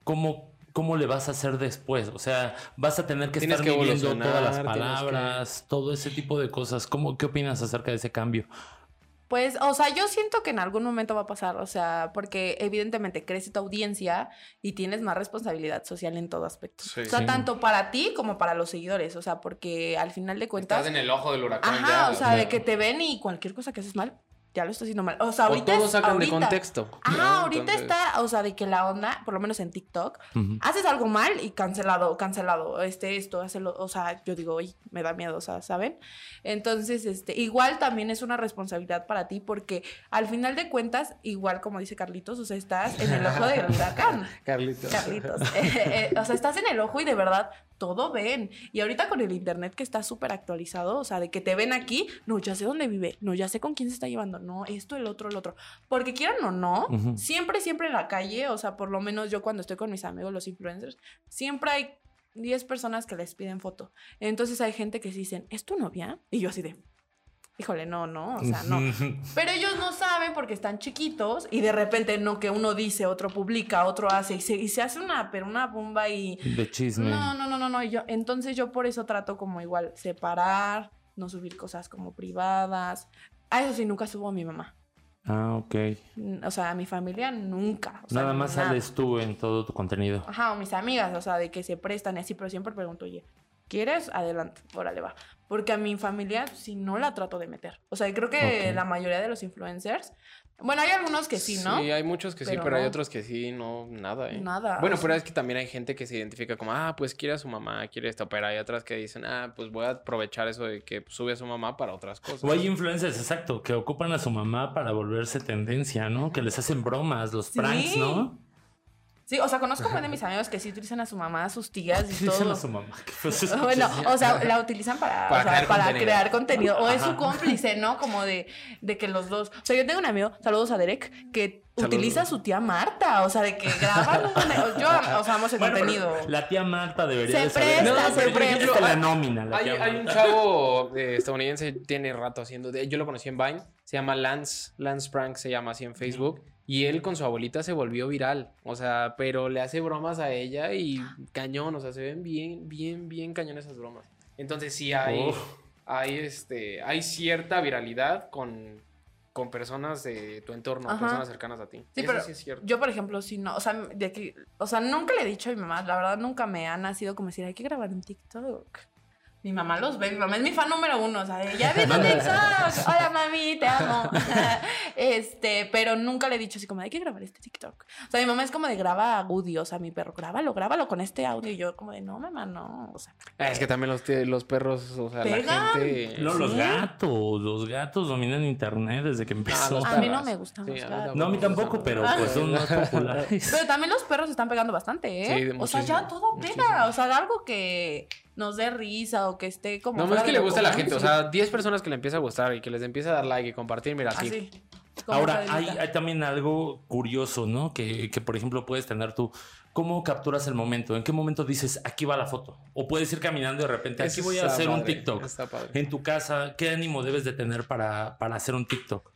¿Cómo, cómo le vas a hacer después? O sea, vas a tener que Tienes estar que midiendo todas las que- palabras, todo ese tipo de cosas. ¿Cómo, ¿Qué opinas acerca de ese cambio? Pues, o sea, yo siento que en algún momento va a pasar, o sea, porque evidentemente crece tu audiencia y tienes más responsabilidad social en todo aspecto. Sí. o sea, Sí. tanto para ti como para los seguidores, o sea, porque al final de cuentas... Estás en el ojo del huracán Ajá, ya. o sea, de que te ven y cualquier cosa que haces mal, ya lo estás haciendo mal. O sea, o ahorita... todos es- sacan de ahorita- contexto. Ajá, ¿no? ahorita Entonces, está, o sea, de que la onda, por lo menos en TikTok, haces algo mal y cancelado, cancelado, este, esto, hazlo, o sea, yo digo, oye, me da miedo, o sea, ¿saben? Entonces, este, igual también es una responsabilidad para ti porque al final de cuentas, igual como dice Carlitos, o sea, estás en el ojo del huracán. Carlitos. Carlitos. Eh, eh, o sea, estás en el ojo y de verdad todo ven. Y ahorita con el internet que está súper actualizado, o sea, de que te ven aquí, no, ya sé dónde vive, no, ya sé con quién se está llevando, no, esto, el otro, el otro. Porque quieran o no, siempre, siempre en la calle, o sea, por lo menos yo cuando estoy con mis amigos, los influencers, siempre hay 10 personas que les piden foto. Entonces hay gente que se dicen, ¿es tu novia? Y yo así de, híjole, no, no, o sea, no. Pero ellos no saben porque están chiquitos y de repente no que uno dice, otro publica, otro hace y se, y se hace una, pero una bomba y... De chisme. No, no, no, no, no. Yo, entonces yo por eso trato como igual separar, no subir cosas como privadas. A eso sí, nunca subo a mi mamá. Ah, ok. O sea, a mi familia nunca. o sea, Nada más nada. sales tú en todo tu contenido. Ajá, o mis amigas, o sea, de que se prestan y así, pero siempre pregunto, oye, ¿quieres? Adelante, órale, va. Porque a mi familia, si no la trato de meter. O sea, creo que la mayoría de los influencers, bueno, hay algunos que sí, ¿no? Sí, hay muchos que sí, Pero hay otros que sí, no, nada, ¿eh? Nada, Bueno, pero sea. es que también hay gente que se identifica como, ah, pues quiere a su mamá, quiere esto, pero hay otras que dicen, ah, pues voy a aprovechar eso de que sube a su mamá para otras cosas. O hay influencers, exacto, que ocupan a su mamá para volverse tendencia, ¿no? Que les hacen bromas, los Sí. pranks, ¿no? Sí, o sea, conozco a de mis amigos que sí utilizan a su mamá, a sus tías y todo. a su mamá. Bueno, o sea, la utilizan para, Para o sea, crear para contenido. crear contenido. O es su cómplice, ¿no? Como de, de que los dos. O sea, yo tengo un amigo, saludos a Derek, que Saludos. utiliza a su tía Marta. O sea, de que graban un contenido. Yo, o sea, amo ese Bueno, contenido. La tía Marta debería Se de saber. presta, No, se presta. la nómina, la Hay, tía hay un chavo eh, estadounidense, tiene rato haciendo, de- yo lo conocí en Vine, se llama Lance, Lance Prank se llama así en Facebook, y él con su abuelita se volvió viral, o sea, pero le hace bromas a ella y cañón, o sea, se ven bien, bien, bien cañón esas bromas. Entonces sí hay, Uf. hay, este, hay cierta viralidad con, con personas de tu entorno, Ajá. personas cercanas a ti. Sí, Eso pero sí es cierto. yo, por ejemplo, sí, no, o sea, de que, o sea, nunca le he dicho a mi mamá, la verdad, nunca me ha nacido como decir, hay que grabar en TikTok. Mi mamá los ve, mi mamá es mi fan número uno, o sea, de, ya vi tu TikTok, hola mami, te amo. este, pero nunca le he dicho así como, hay que grabar este TikTok. O sea, mi mamá es como de graba Woody, o sea, mi perro, grábalo, grábalo con este audio. Y yo como de, no, mamá, no, o sea. Ah, es que también los, los perros, o sea, Pegan. la gente... No, los ¿Sí? gatos, los gatos dominan internet desde que empezó. los A mí no me gustan Sí, los a gatos. no, a mí tampoco, pero Ah. pues son más populares. Pero también los perros están pegando bastante, ¿eh? Sí, de o sea, ya todo pega. muchísimo. O sea, algo que nos dé risa o que esté como. No, no es que le gusta a la gente, o sea, 10 personas que le empieza a gustar y que les empieza a dar like y compartir, mira, así. Así. Ahora, hay, hay también algo curioso, ¿no? Que, que, por ejemplo, puedes tener tú. ¿Cómo capturas el momento? ¿En qué momento dices, aquí va la foto? O puedes ir caminando y de repente, aquí voy a está hacer un padre, TikTok. Está padre. En tu casa, ¿qué ánimo debes de tener para, para hacer un TikTok?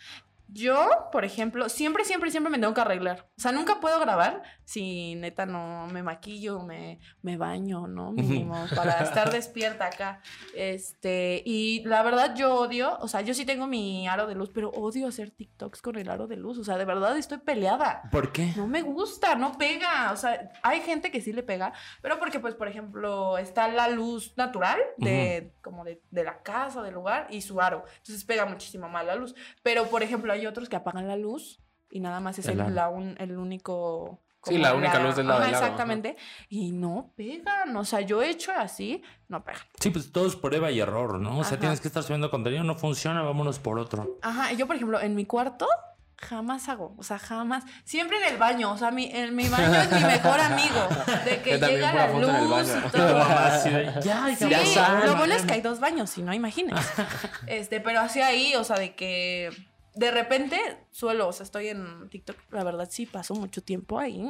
Yo, por ejemplo, siempre, siempre, siempre me tengo que arreglar. O sea, nunca puedo grabar si neta no me maquillo, me, me baño, ¿no? Mínimo, para estar despierta acá. Este, y la verdad yo odio, o sea, yo sí tengo mi aro de luz, pero odio hacer TikToks con el aro de luz. O sea, de verdad estoy peleada. ¿Por qué? No me gusta, no pega. O sea, hay gente que sí le pega, pero porque, pues, por ejemplo, está la luz natural de, como de, de la casa, del lugar, y su aro. Entonces pega muchísimo más la luz. Pero, por ejemplo, hay otros que apagan la luz y nada más es El el, la un- el único. Sí, la única luz del lado Ajá, del ajá. Exactamente. Y no pegan. O sea, yo he hecho así, no pegan. Sí, pues todo es prueba y error, ¿no? O sea, Ajá. tienes que estar subiendo contenido, no funciona, vámonos por otro. Ajá, yo, por ejemplo, en mi cuarto jamás hago, o sea, jamás. Siempre en el baño, o sea, mi, en mi baño es mi mejor amigo. De que llega la el luz baño. y todo. ya, Sí, Ya saben. lo bueno es que hay dos baños, si no, imagínense. Este, pero así ahí, o sea, de que de repente suelo, o sea, estoy en TikTok, la verdad sí paso mucho tiempo ahí.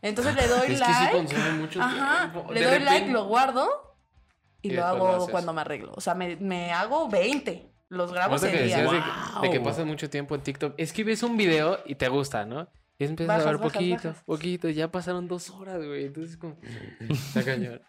Entonces le doy Es que sí like. consume mucho Ajá, tiempo. le De doy repente- like, lo guardo y, Y lo lo hago haces. cuando me arreglo. O sea, me, me hago 20. Los grabo ese que día. Wow. de que pasas mucho tiempo en TikTok, es que ves un video y te gusta, ¿no? Y empiezas Bajas, a ver bajas, poquito, bajas. poquito, ya pasaron dos horas, güey. Entonces, como. Está cañón.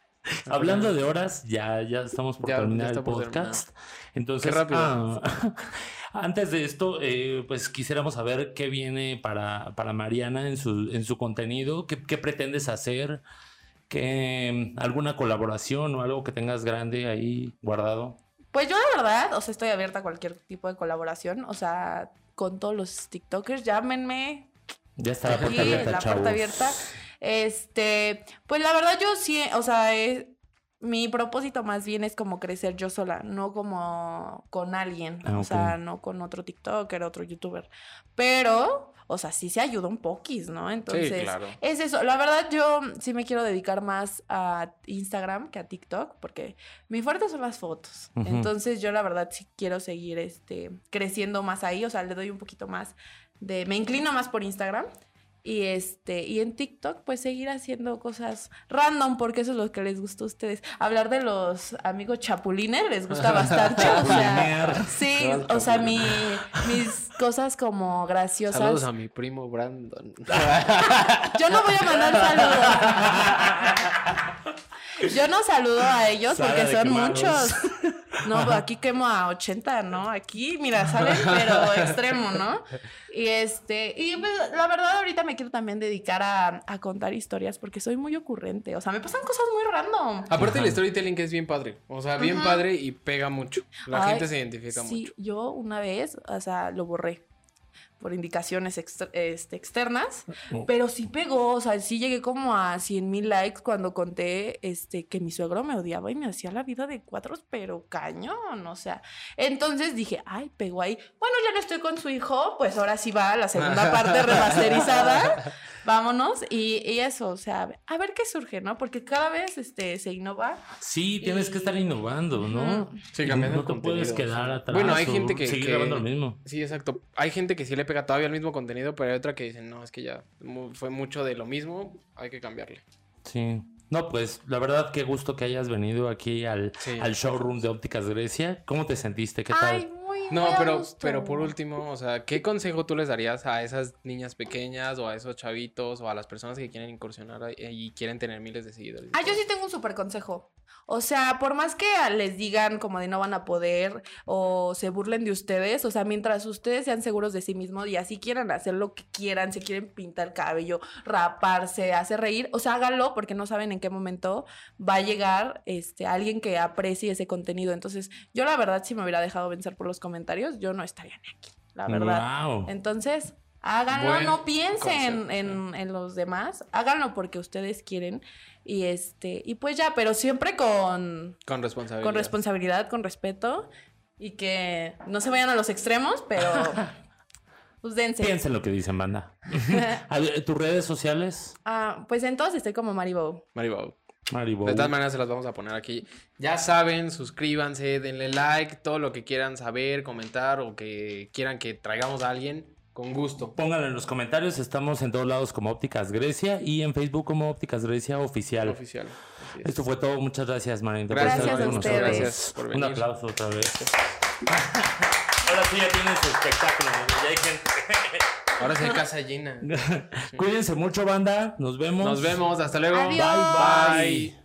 Hablando de horas, ya, ya estamos por Ya- ya terminar está el por podcast. Entonces, Qué rápido. ah, antes de esto, eh, pues quisiéramos saber qué viene para, para Mariana en su, en su contenido, qué, qué pretendes hacer, que alguna colaboración o algo que tengas grande ahí guardado. Pues yo la verdad, o sea, estoy abierta a cualquier tipo de colaboración. O sea, con todos los TikTokers, llámenme. Ya está la Aquí, puerta abierta, la chavos. puerta abierta. Este, pues la verdad yo sí, o sea, es- mi propósito más bien es como crecer yo sola, no como con alguien, Ah, o sea, no con otro TikToker, otro YouTuber. Pero, o sea, sí se ayuda un poquis, ¿no? Entonces, claro. es eso. La verdad yo sí me quiero dedicar más a Instagram que a TikTok, porque mi fuerte son las fotos. Entonces, yo la verdad sí quiero seguir este creciendo más ahí, o sea, le doy un poquito más de me inclino más por Instagram. Y este, y en TikTok, pues seguir haciendo cosas random, porque eso es lo que les gusta a ustedes. Hablar de los amigos chapulines les gusta bastante. o sea, sí, o sea, mi, mis cosas como graciosas. Saludos a mi primo Brandon. Yo no voy a mandar saludos. Yo no saludo a ellos porque son muchos. No, aquí quemo a 80, ¿no? Aquí, mira, salen, pero extremo, ¿no? Y este, y pues, la verdad ahorita me quiero también dedicar a, a contar historias porque soy muy ocurrente. O sea, me pasan cosas muy random. Aparte, el Ajá. storytelling que es bien padre. O sea, bien Ajá. padre y pega mucho. La Ay, gente se identifica sí, mucho. yo una vez, o sea, lo borré por indicaciones exter- este, externas, Oh. pero sí pegó, o sea, sí llegué como a 100 mil likes cuando conté este, que mi suegro me odiaba y me hacía la vida de cuadros, pero cañón, o sea, entonces dije, ay, pegó ahí, bueno, ya no estoy con su hijo, pues ahora sí va la segunda parte remasterizada, vámonos, y, y eso, o sea, a ver qué surge, ¿no? Porque cada vez este, se innova. Sí, tienes que estar innovando, ¿no? Sí, cambiando no te puedes quedar atrás. Bueno, hay gente que- que- grabando lo mismo. Sí, exacto. Hay gente que sí le pega todavía el mismo contenido, pero hay otra que dicen, no, es que ya mu- fue mucho de lo mismo, hay que cambiarle. Sí. No, pues la verdad, qué gusto que hayas venido aquí al, Sí. al showroom de Ópticas Grecia. ¿Cómo te sentiste? ¿Qué tal? Ay, No, pero, gusto. pero por último, o sea, ¿qué consejo tú les darías a esas niñas pequeñas o a esos chavitos o a las personas que quieren incursionar y quieren tener miles de seguidores? Ah, yo sí tengo un súper consejo. O sea, por más que les digan como de no van a poder o se burlen de ustedes, o sea, mientras ustedes sean seguros de sí mismos y así quieran hacer lo que quieran, se quieren pintar el cabello, raparse, hacer reír, o sea, háganlo porque no saben en qué momento va a llegar este alguien que aprecie ese contenido. Entonces, yo la verdad si me hubiera dejado vencer por los comentarios, yo no estaría ni aquí, la verdad. Wow. Entonces, háganlo, Buen no piensen en, en los demás, háganlo porque ustedes quieren y este y pues ya, pero siempre con, Con responsabilidad. con responsabilidad, con respeto y que no se vayan a los extremos, pero pues dense. Piensen lo que dicen, banda. ¿Tus redes sociales? Ah, pues entonces estoy como Maribou. Maribau. Maribo. De todas maneras se las vamos a poner aquí. Ya saben, suscríbanse, denle like, todo lo que quieran saber, comentar o que quieran que traigamos a alguien, con gusto. Pónganlo en los comentarios. Estamos en todos lados como Ópticas Grecia y en Facebook como Ópticas Grecia Oficial. Oficial. Es. Esto fue todo. Muchas gracias, Marina. Gracias, por estar a con ustedes. nosotros. Gracias por Un venir. aplauso otra vez. Ahora sí ya tienes espectáculo. Ya hay gente. Ahora sí hay casa llena. Cuídense mucho, banda. Nos vemos. Nos vemos, hasta luego. Adiós. Bye, bye. bye.